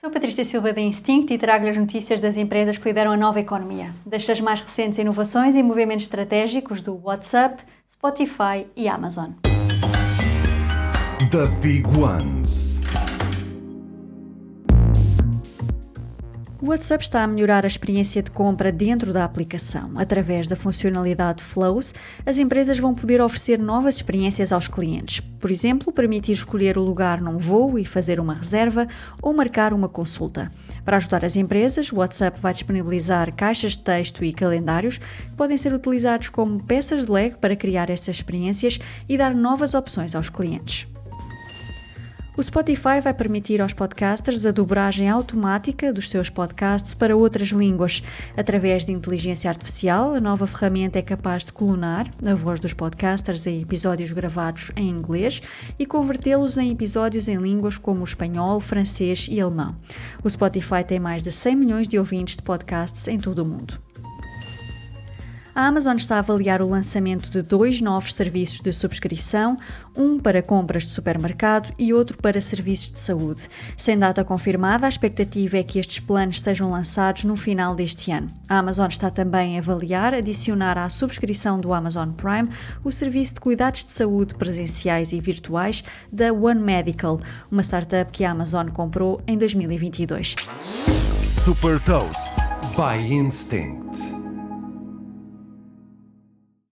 Sou Patrícia Silva da Instinct e trago-lhe as notícias das empresas que lideram a nova economia, destas mais recentes inovações e movimentos estratégicos do WhatsApp, Spotify e Amazon. The Big Ones. O WhatsApp está a melhorar a experiência de compra dentro da aplicação. Através da funcionalidade Flows, as empresas vão poder oferecer novas experiências aos clientes. Por exemplo, permitir escolher o lugar num voo e fazer uma reserva ou marcar uma consulta. Para ajudar as empresas, o WhatsApp vai disponibilizar caixas de texto e calendários que podem ser utilizados como peças de Lego para criar estas experiências e dar novas opções aos clientes. O Spotify vai permitir aos podcasters a dobragem automática dos seus podcasts para outras línguas. Através de inteligência artificial, a nova ferramenta é capaz de clonar a voz dos podcasters em episódios gravados em inglês e convertê-los em episódios em línguas como o espanhol, francês e alemão. O Spotify tem mais de 100 milhões de ouvintes de podcasts em todo o mundo. A Amazon está a avaliar o lançamento de dois novos serviços de subscrição, um para compras de supermercado e outro para serviços de saúde. Sem data confirmada, a expectativa é que estes planos sejam lançados no final deste ano. A Amazon está também a avaliar adicionar à subscrição do Amazon Prime o serviço de cuidados de saúde presenciais e virtuais da One Medical, uma startup que a Amazon comprou em 2022. Super Toast by Instinct.